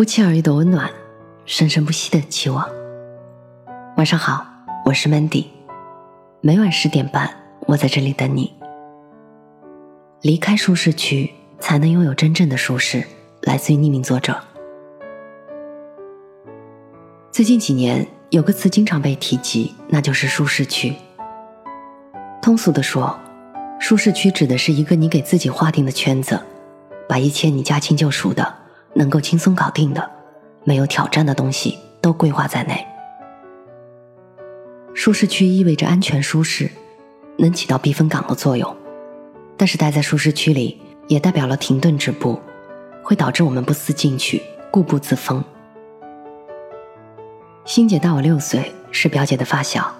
不期而遇的温暖，生生不息的期望。晚上好，我是 Mandy，每晚十点半，我在这里等你。离开舒适区，才能拥有真正的舒适。来自于匿名作者。最近几年，有个词经常被提及，那就是舒适区。通俗的说，舒适区指的是一个你给自己划定的圈子，把一切你驾轻就熟的、能够轻松搞定的、没有挑战的东西都规划在内。舒适区意味着安全舒适，能起到避风港的作用，但是待在舒适区里，也代表了停顿止步，会导致我们不思进取、固步自封。欣姐大我六岁，是表姐的发小。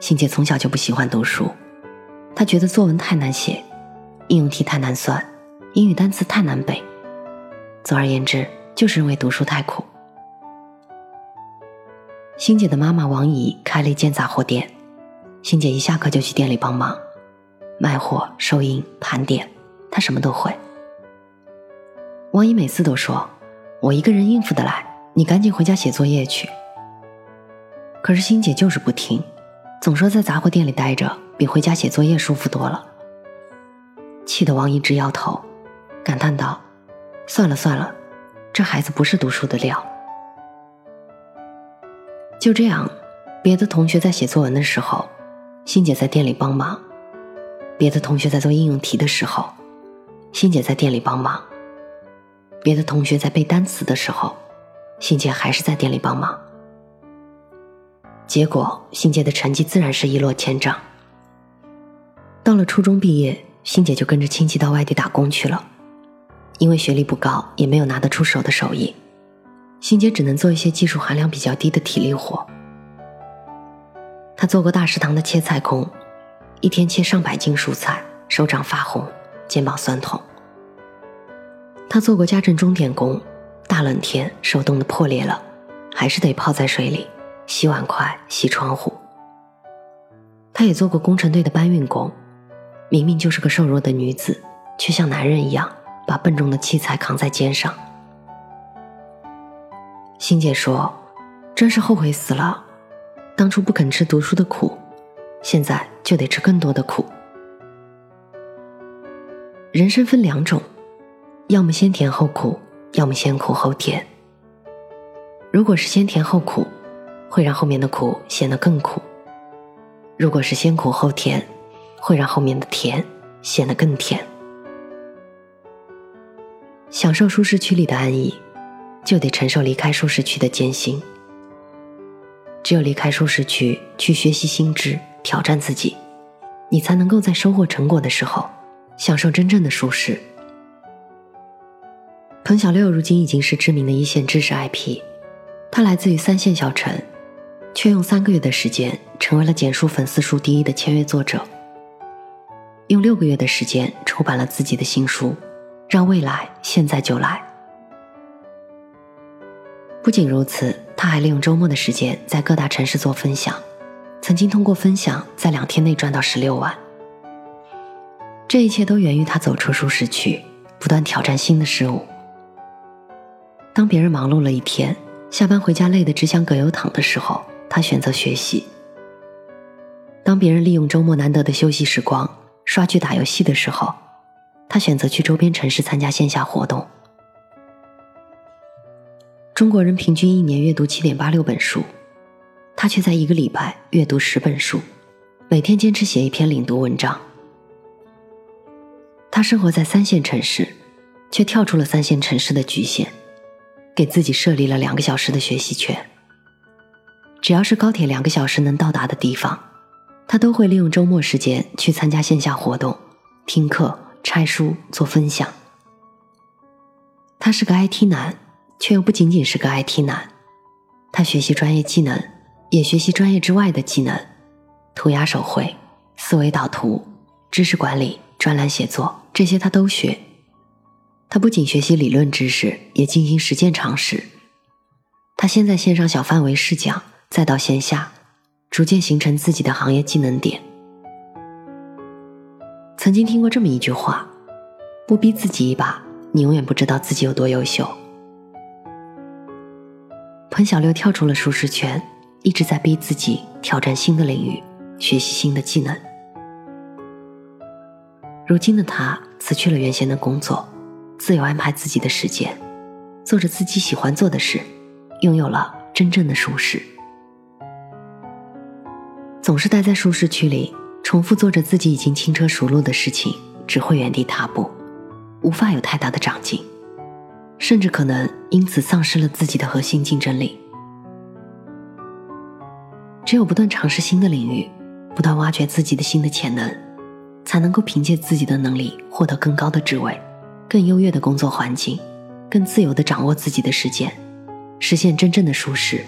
欣姐从小就不喜欢读书，她觉得作文太难写，应用题太难算，英语单词太难背。总而言之，就是因为读书太苦。欣姐的妈妈王姨开了一间杂货店，欣姐一下课就去店里帮忙，卖货、收银、盘点，她什么都会。王姨每次都说：“我一个人应付得来，你赶紧回家写作业去。”可是欣姐就是不听，总说在杂货店里待着比回家写作业舒服多了。气得王姨直摇头，感叹道：“算了算了，这孩子不是读书的料。”就这样，别的同学在写作文的时候，欣姐在店里帮忙；别的同学在做应用题的时候，欣姐在店里帮忙；别的同学在背单词的时候，欣姐还是在店里帮忙。结果，欣姐的成绩自然是一落千丈。到了初中毕业，欣姐就跟着亲戚到外地打工去了。因为学历不高，也没有拿得出手的手艺，欣姐只能做一些技术含量比较低的体力活。她做过大食堂的切菜工，一天切上百斤蔬菜，手掌发红，肩膀酸痛。她做过家政钟点工，大冷天手冻得破裂了，还是得泡在水里。洗碗筷、洗窗户。她也做过工程队的搬运工，明明就是个瘦弱的女子，却像男人一样把笨重的器材扛在肩上。欣姐说：“真是后悔死了，当初不肯吃读书的苦，现在就得吃更多的苦。人生分两种，要么先甜后苦，要么先苦后甜。如果是先甜后苦。”会让后面的苦显得更苦。如果是先苦后甜，会让后面的甜显得更甜。享受舒适区里的安逸，就得承受离开舒适区的艰辛。只有离开舒适区，去学习新知，挑战自己，你才能够在收获成果的时候，享受真正的舒适。彭小六如今已经是知名的一线知识 IP，他来自于三线小城。却用三个月的时间成为了简书粉丝数第一的签约作者，用六个月的时间出版了自己的新书《让未来现在就来》。不仅如此，他还利用周末的时间在各大城市做分享，曾经通过分享在两天内赚到十六万。这一切都源于他走出舒适区，不断挑战新的事物。当别人忙碌了一天，下班回家累得只想葛优躺的时候。他选择学习。当别人利用周末难得的休息时光刷剧打游戏的时候，他选择去周边城市参加线下活动。中国人平均一年阅读七点八六本书，他却在一个礼拜阅读十本书，每天坚持写一篇领读文章。他生活在三线城市，却跳出了三线城市的局限，给自己设立了两个小时的学习圈。只要是高铁两个小时能到达的地方，他都会利用周末时间去参加线下活动、听课、拆书、做分享。他是个 IT 男，却又不仅仅是个 IT 男。他学习专业技能，也学习专业之外的技能，涂鸦手绘、思维导图、知识管理、专栏写作，这些他都学。他不仅学习理论知识，也进行实践尝试。他先在线上小范围试讲。再到线下，逐渐形成自己的行业技能点。曾经听过这么一句话：“不逼自己一把，你永远不知道自己有多优秀。”彭小六跳出了舒适圈，一直在逼自己挑战新的领域，学习新的技能。如今的他辞去了原先的工作，自由安排自己的时间，做着自己喜欢做的事，拥有了真正的舒适。总是待在舒适区里，重复做着自己已经轻车熟路的事情，只会原地踏步，无法有太大的长进。甚至可能因此丧失了自己的核心竞争力。只有不断尝试新的领域，不断挖掘自己的新的潜能，才能够凭借自己的能力获得更高的职位、更优越的工作环境、更自由的掌握自己的时间，实现真正的舒适。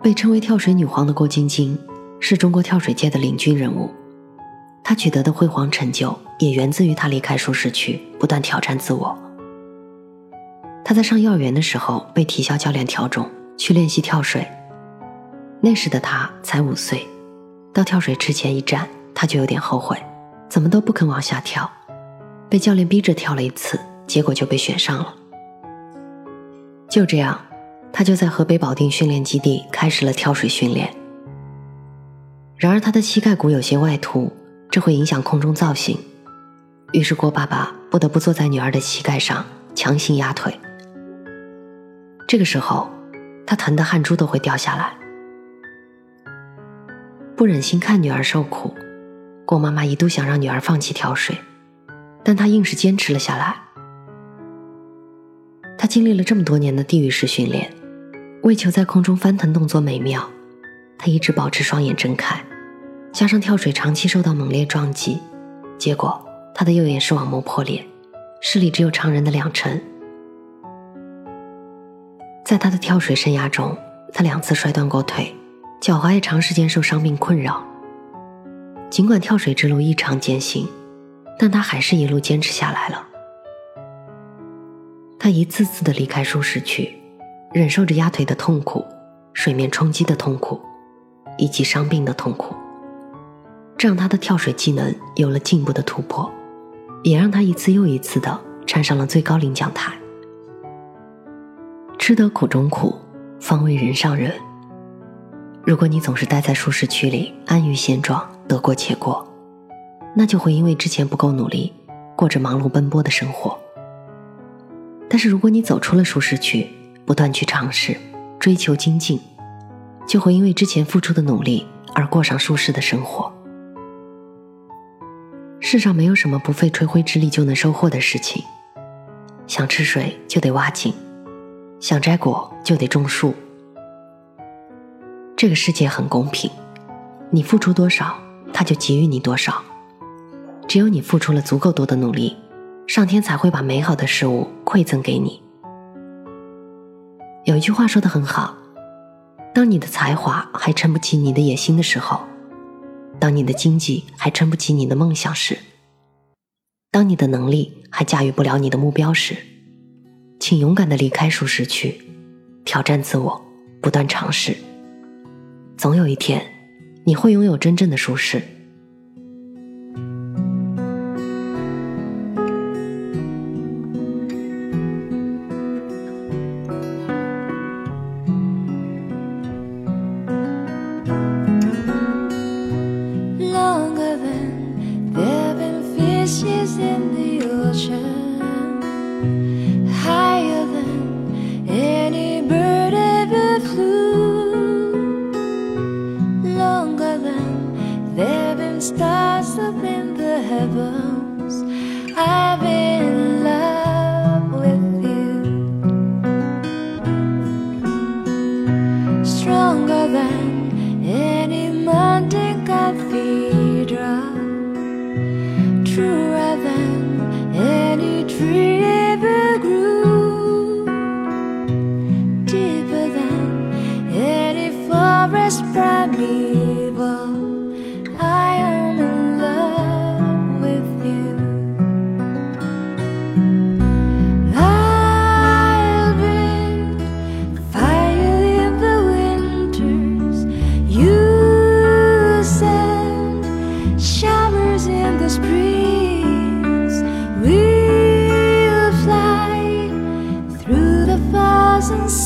被称为“跳水女皇”的郭晶晶，是中国跳水界的领军人物。他取得的辉煌成就，也源自于他离开舒适区，不断挑战自我。他在上幼儿园的时候被体校教练挑中去练习跳水，那时的他才五岁，到跳水池前一站，他就有点后悔，怎么都不肯往下跳，被教练逼着跳了一次，结果就被选上了。就这样，他就在河北保定训练基地开始了跳水训练。然而他的膝盖骨有些外凸，这会影响空中造型，于是郭爸爸不得不坐在女儿的膝盖上强行压腿。这个时候，他疼得汗珠都会掉下来。不忍心看女儿受苦，郭妈妈一度想让女儿放弃跳水，但她硬是坚持了下来。她经历了这么多年的地狱式训练，为求在空中翻腾动作美妙，他一直保持双眼睁开。加上跳水长期受到猛烈撞击，结果他的右眼视网膜破裂，视力只有常人的两成。在他的跳水生涯中，他两次摔断过腿，脚踝也长时间受伤病困扰。尽管跳水之路异常艰辛，但他还是一路坚持下来了。他一次次的离开舒适区，忍受着压腿的痛苦、水面冲击的痛苦，以及伤病的痛苦，这让他的跳水技能有了进步的突破，也让他一次又一次的站上了最高领奖台。吃得苦中苦，方为人上人。如果你总是待在舒适区里，安于现状，得过且过，那就会因为之前不够努力，过着忙碌奔波的生活。但是如果你走出了舒适区，不断去尝试，追求精进，就会因为之前付出的努力而过上舒适的生活。世上没有什么不费吹灰之力就能收获的事情，想吃水就得挖井。想摘果就得种树。这个世界很公平，你付出多少，他就给予你多少。只有你付出了足够多的努力，上天才会把美好的事物馈赠给你。有一句话说的很好：当你的才华还撑不起你的野心的时候，当你的经济还撑不起你的梦想时，当你的能力还驾驭不了你的目标时。请勇敢的离开舒适区，挑战自我，不断尝试。总有一天，你会拥有真正的舒适。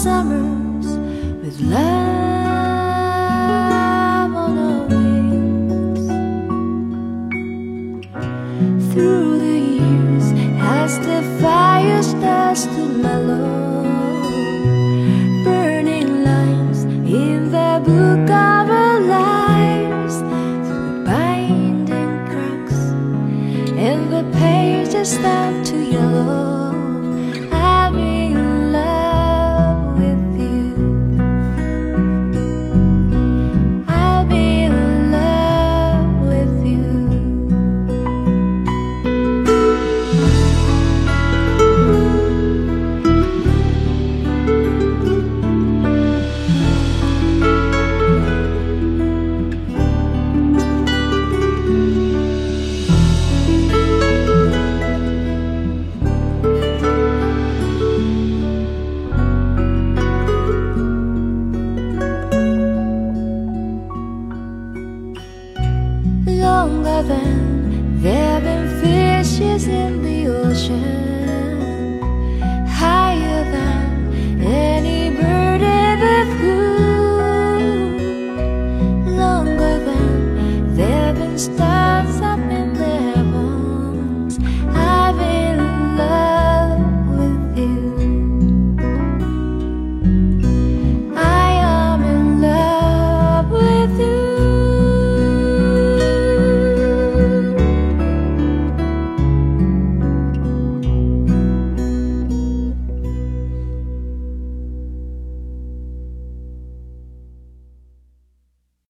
summers with love. longer than there have been fishes in the ocean, higher than any bird ever flew, longer than there have been stars.